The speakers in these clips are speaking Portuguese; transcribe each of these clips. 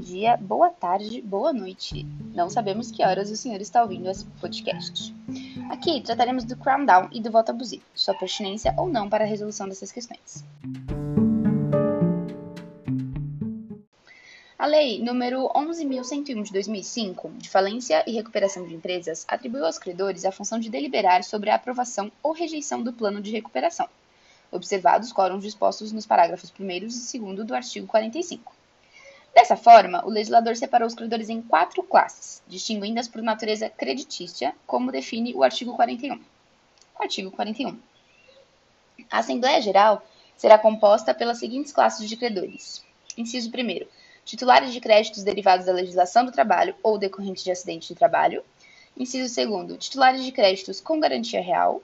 dia, boa tarde, boa noite. Não sabemos que horas o senhor está ouvindo esse podcast. Aqui trataremos do Crown Down e do voto abusivo, sua pertinência ou não para a resolução dessas questões. A Lei número 11.101 de 2005, de falência e recuperação de empresas, atribuiu aos credores a função de deliberar sobre a aprovação ou rejeição do plano de recuperação, observados os quórums dispostos nos parágrafos 1 e 2 do artigo 45. Dessa forma, o legislador separou os credores em quatro classes, distinguindo-as por natureza creditícia, como define o artigo 41. Artigo 41. A Assembleia Geral será composta pelas seguintes classes de credores. Inciso 1. Titulares de créditos derivados da legislação do trabalho ou decorrentes de acidente de trabalho. Inciso 2. Titulares de créditos com garantia real.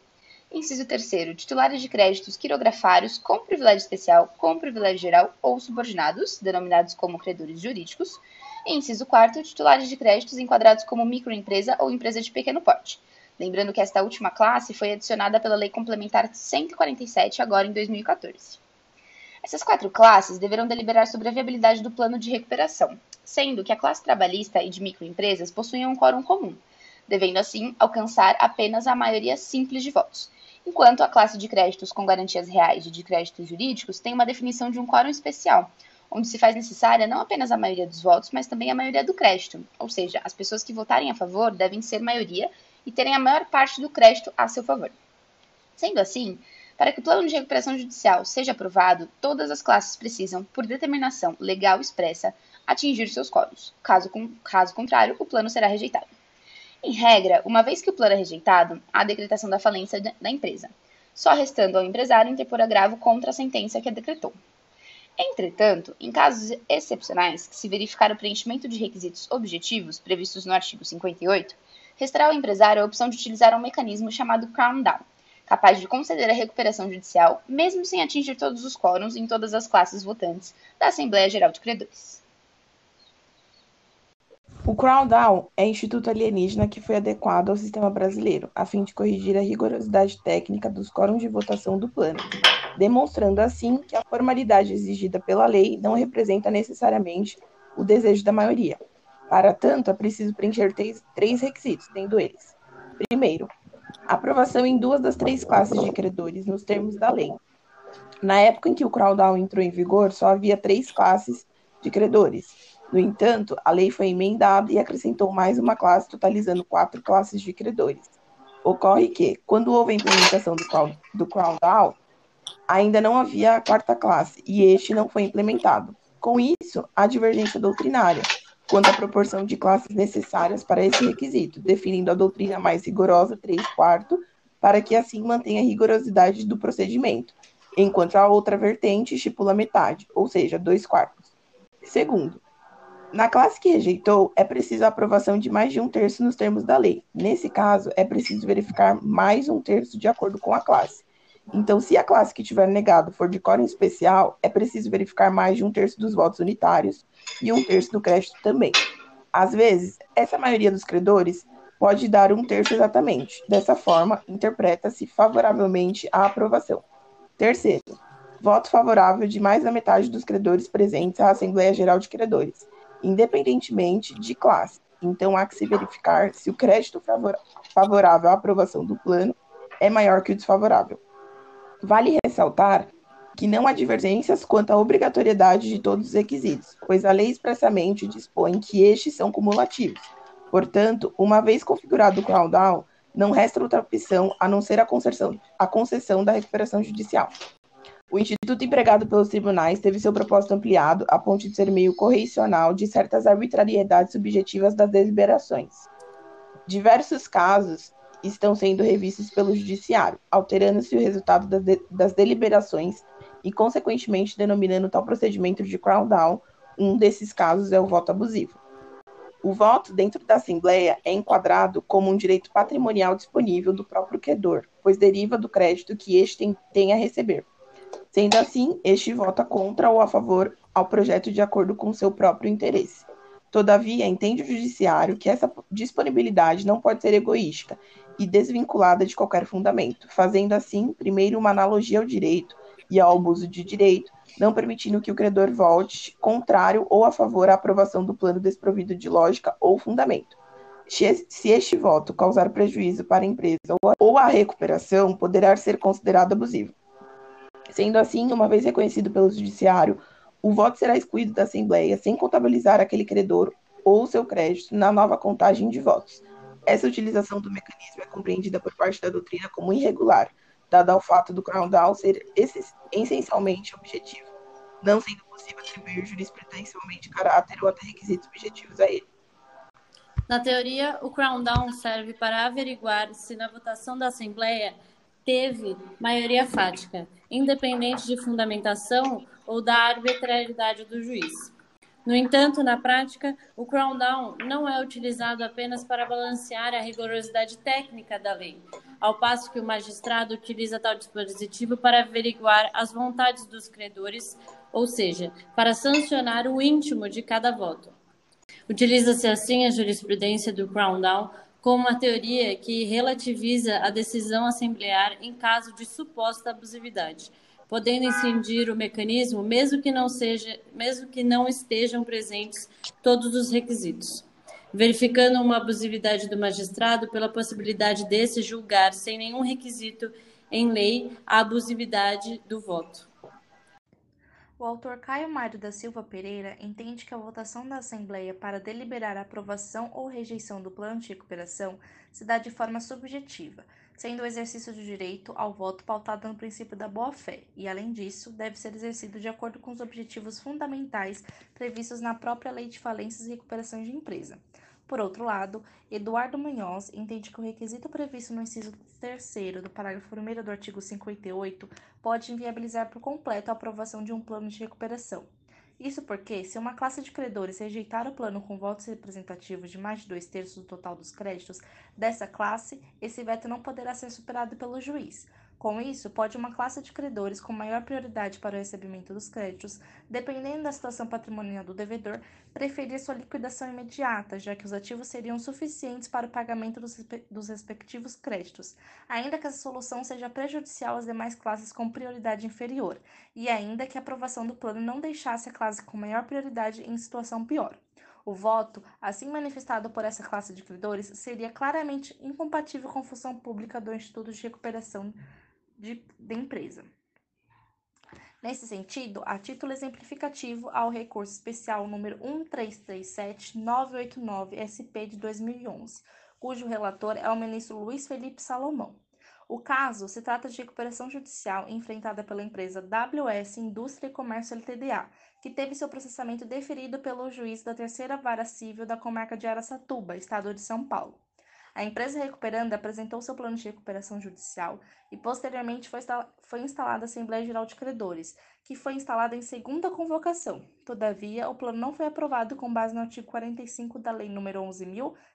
Inciso 3 titulares de créditos quirografários com privilégio especial, com privilégio geral ou subordinados, denominados como credores jurídicos. E inciso 4 titulares de créditos enquadrados como microempresa ou empresa de pequeno porte. Lembrando que esta última classe foi adicionada pela Lei Complementar 147, agora em 2014. Essas quatro classes deverão deliberar sobre a viabilidade do plano de recuperação, sendo que a classe trabalhista e de microempresas possuem um quórum comum, devendo assim alcançar apenas a maioria simples de votos, enquanto a classe de créditos com garantias reais e de créditos jurídicos tem uma definição de um quórum especial, onde se faz necessária não apenas a maioria dos votos, mas também a maioria do crédito, ou seja, as pessoas que votarem a favor devem ser maioria e terem a maior parte do crédito a seu favor. Sendo assim, para que o plano de recuperação judicial seja aprovado, todas as classes precisam, por determinação legal expressa, atingir seus quóruns. Caso, caso contrário, o plano será rejeitado. Em regra, uma vez que o plano é rejeitado, há a decretação da falência da empresa, só restando ao empresário interpor agravo contra a sentença que a decretou. Entretanto, em casos excepcionais que se verificar o preenchimento de requisitos objetivos previstos no artigo 58, restará ao empresário a opção de utilizar um mecanismo chamado Crown Down, capaz de conceder a recuperação judicial, mesmo sem atingir todos os quórums em todas as classes votantes da Assembleia Geral de Credores. O Crowdown é instituto alienígena que foi adequado ao sistema brasileiro, a fim de corrigir a rigorosidade técnica dos quórums de votação do plano, demonstrando assim que a formalidade exigida pela lei não representa necessariamente o desejo da maioria. Para tanto, é preciso preencher três, requisitos, tendo eles: primeiro, aprovação em duas das três classes de credores nos termos da lei. Na época em que o Crowdown entrou em vigor, só havia três classes de credores no entanto, a lei foi emendada e acrescentou mais uma classe, totalizando quatro classes de credores. Ocorre que, quando houve a implementação do, do Crowdown, ainda não havia a quarta classe, e este não foi implementado. Com isso, há divergência doutrinária quanto à proporção de classes necessárias para esse requisito, definindo a doutrina mais rigorosa, 3 quartos, para que assim mantenha a rigorosidade do procedimento, enquanto a outra vertente estipula metade, ou seja, 2 quartos. Segundo, na classe que rejeitou, é preciso a aprovação de mais de um terço nos termos da lei. Nesse caso, é preciso verificar mais um terço de acordo com a classe. Então, se a classe que tiver negado for de quórum especial, é preciso verificar mais de um terço dos votos unitários e um terço do crédito também. Às vezes, essa maioria dos credores pode dar um terço exatamente. Dessa forma, interpreta-se favoravelmente a aprovação. Terceiro, voto favorável de mais da metade dos credores presentes à Assembleia Geral de Credores independentemente de classe. Então, há que se verificar se o crédito favorável à aprovação do plano é maior que o desfavorável. Vale ressaltar que não há divergências quanto à obrigatoriedade de todos os requisitos, pois a lei expressamente dispõe que estes são cumulativos. Portanto, uma vez configurado o crowdown, não resta outra opção a não ser a concessão, a concessão da recuperação judicial. O instituto empregado pelos tribunais teve seu propósito ampliado a ponto de ser meio correcional de certas arbitrariedades subjetivas das deliberações. Diversos casos estão sendo revistos pelo judiciário, alterando-se o resultado das, de das deliberações e, consequentemente, denominando tal procedimento de crown down. Um desses casos é o voto abusivo. O voto dentro da Assembleia é enquadrado como um direito patrimonial disponível do próprio credor, pois deriva do crédito que este tem a receber. Sendo assim, este vota contra ou a favor ao projeto de acordo com seu próprio interesse. Todavia, entende o judiciário que essa disponibilidade não pode ser egoísta e desvinculada de qualquer fundamento, fazendo assim, primeiro, uma analogia ao direito e ao abuso de direito, não permitindo que o credor volte contrário ou a favor à aprovação do plano desprovido de lógica ou fundamento. Se este voto causar prejuízo para a empresa ou a recuperação, poderá ser considerado abusivo. Sendo assim, uma vez reconhecido pelo Judiciário, o voto será excluído da Assembleia sem contabilizar aquele credor ou seu crédito na nova contagem de votos. Essa utilização do mecanismo é compreendida por parte da doutrina como irregular, dado ao fato do Crown ser essencialmente objetivo, não sendo possível atribuir jurisprudencialmente caráter ou até requisitos objetivos a ele. Na teoria, o Crown Down serve para averiguar se na votação da Assembleia teve maioria fática, independente de fundamentação ou da arbitrariedade do juiz. No entanto, na prática, o Crown Down não é utilizado apenas para balancear a rigorosidade técnica da lei, ao passo que o magistrado utiliza tal dispositivo para averiguar as vontades dos credores, ou seja, para sancionar o íntimo de cada voto. Utiliza-se assim a jurisprudência do Crown Down como uma teoria que relativiza a decisão assemblear em caso de suposta abusividade podendo incidir o mecanismo, mesmo que não seja, mesmo que não estejam presentes todos os requisitos, verificando uma abusividade do magistrado pela possibilidade desse julgar sem nenhum requisito em lei a abusividade do voto. O autor Caio Mário da Silva Pereira entende que a votação da Assembleia para deliberar a aprovação ou rejeição do plano de recuperação se dá de forma subjetiva, sendo o exercício do direito ao voto pautado no princípio da boa-fé, e, além disso, deve ser exercido de acordo com os objetivos fundamentais previstos na própria Lei de Falências e Recuperação de Empresa. Por outro lado, Eduardo Munhoz entende que o requisito previsto no inciso 3 do parágrafo 1 do artigo 58 pode inviabilizar por completo a aprovação de um plano de recuperação. Isso porque, se uma classe de credores rejeitar o plano com votos representativos de mais de dois terços do total dos créditos dessa classe, esse veto não poderá ser superado pelo juiz. Com isso, pode uma classe de credores com maior prioridade para o recebimento dos créditos, dependendo da situação patrimonial do devedor, preferir sua liquidação imediata, já que os ativos seriam suficientes para o pagamento dos, dos respectivos créditos, ainda que essa solução seja prejudicial às demais classes com prioridade inferior, e ainda que a aprovação do plano não deixasse a classe com maior prioridade em situação pior. O voto, assim manifestado por essa classe de credores, seria claramente incompatível com a função pública do Instituto de Recuperação de, de empresa. Nesse sentido, a título exemplificativo ao recurso especial número 1337989-SP de 2011, cujo relator é o ministro Luiz Felipe Salomão. O caso se trata de recuperação judicial enfrentada pela empresa WS Indústria e Comércio LTDA, que teve seu processamento deferido pelo juiz da Terceira Vara Civil da Comarca de Araçatuba, Estado de São Paulo. A empresa recuperanda apresentou seu plano de recuperação judicial e, posteriormente, foi, foi instalada a Assembleia Geral de Credores, que foi instalada em segunda convocação. Todavia, o plano não foi aprovado com base no artigo 45 da Lei nº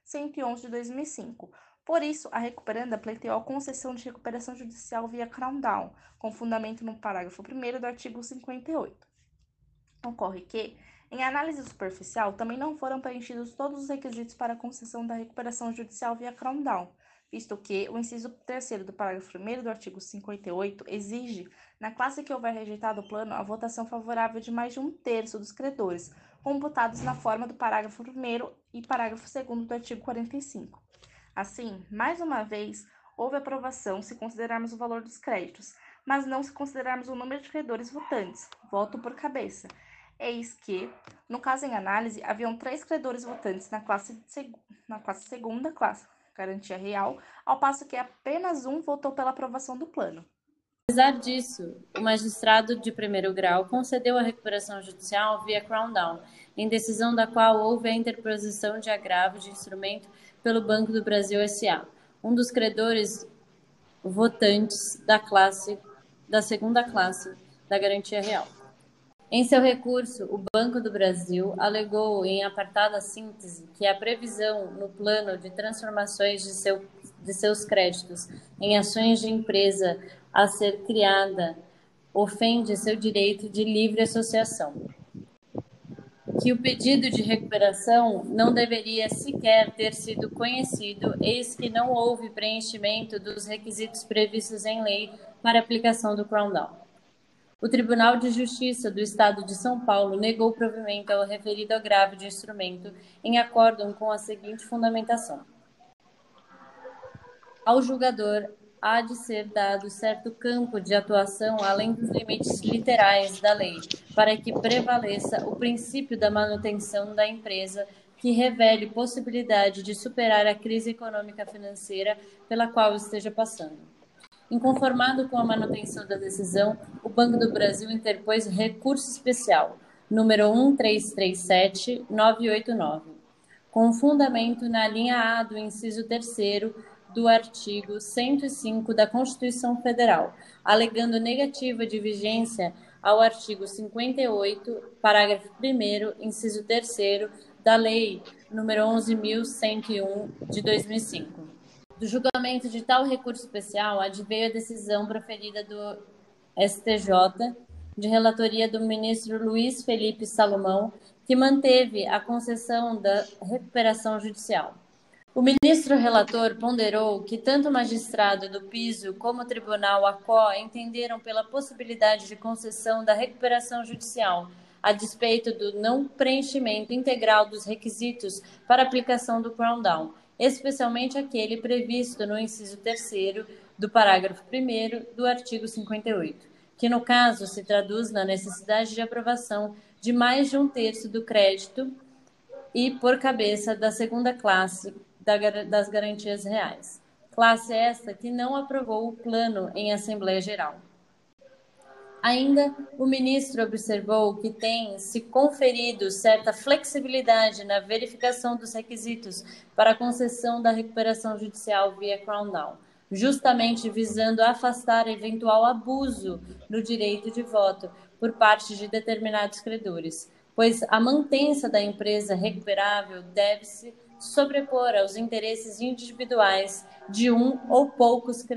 11.111 de 2005. Por isso, a recuperanda pleiteou a concessão de recuperação judicial via Crown Down, com fundamento no parágrafo 1 do artigo 58. Ocorre que, em análise superficial, também não foram preenchidos todos os requisitos para a concessão da recuperação judicial via Crown Down, visto que o inciso 3 do parágrafo 1 do artigo 58 exige, na classe que houver rejeitado o plano, a votação favorável de mais de um terço dos credores, computados na forma do parágrafo 1 e parágrafo 2 do artigo 45. Assim, mais uma vez, houve aprovação se considerarmos o valor dos créditos, mas não se considerarmos o número de credores votantes, voto por cabeça, Eis que, no caso em análise, haviam três credores votantes na classe, na classe segunda, classe garantia real, ao passo que apenas um votou pela aprovação do plano. Apesar disso, o magistrado de primeiro grau concedeu a recuperação judicial via Crown Down, em decisão da qual houve a interposição de agravo de instrumento pelo Banco do Brasil S.A., um dos credores votantes da classe da segunda classe da garantia real. Em seu recurso, o Banco do Brasil alegou em apartada síntese que a previsão no plano de transformações de, seu, de seus créditos em ações de empresa a ser criada ofende seu direito de livre associação. Que o pedido de recuperação não deveria sequer ter sido conhecido, eis que não houve preenchimento dos requisitos previstos em lei para aplicação do Crown Down. O Tribunal de Justiça do Estado de São Paulo negou provimento ao referido agravo de instrumento em acordo com a seguinte fundamentação. Ao julgador há de ser dado certo campo de atuação além dos limites literais da lei, para que prevaleça o princípio da manutenção da empresa que revele possibilidade de superar a crise econômica financeira pela qual esteja passando. Inconformado com a manutenção da decisão, o Banco do Brasil interpôs recurso especial, número 1337989, com fundamento na linha A do inciso 3 do artigo 105 da Constituição Federal, alegando negativa de vigência ao artigo 58, parágrafo 1 inciso 3 da Lei número 11.101 de 2005. Do julgamento de tal recurso especial adveio a decisão proferida do STJ, de relatoria do ministro Luiz Felipe Salomão, que manteve a concessão da recuperação judicial. O ministro relator ponderou que tanto o magistrado do piso como o tribunal ACO entenderam pela possibilidade de concessão da recuperação judicial, a despeito do não preenchimento integral dos requisitos para aplicação do Crown Down, especialmente aquele previsto no inciso 3 do parágrafo 1 do artigo 58, que no caso se traduz na necessidade de aprovação de mais de um terço do crédito e por cabeça da segunda classe das garantias reais. Classe esta que não aprovou o plano em Assembleia Geral. Ainda, o ministro observou que tem se conferido certa flexibilidade na verificação dos requisitos para a concessão da recuperação judicial via Crown Down, justamente visando afastar eventual abuso no direito de voto por parte de determinados credores, pois a mantença da empresa recuperável deve-se sobrepor aos interesses individuais de um ou poucos credores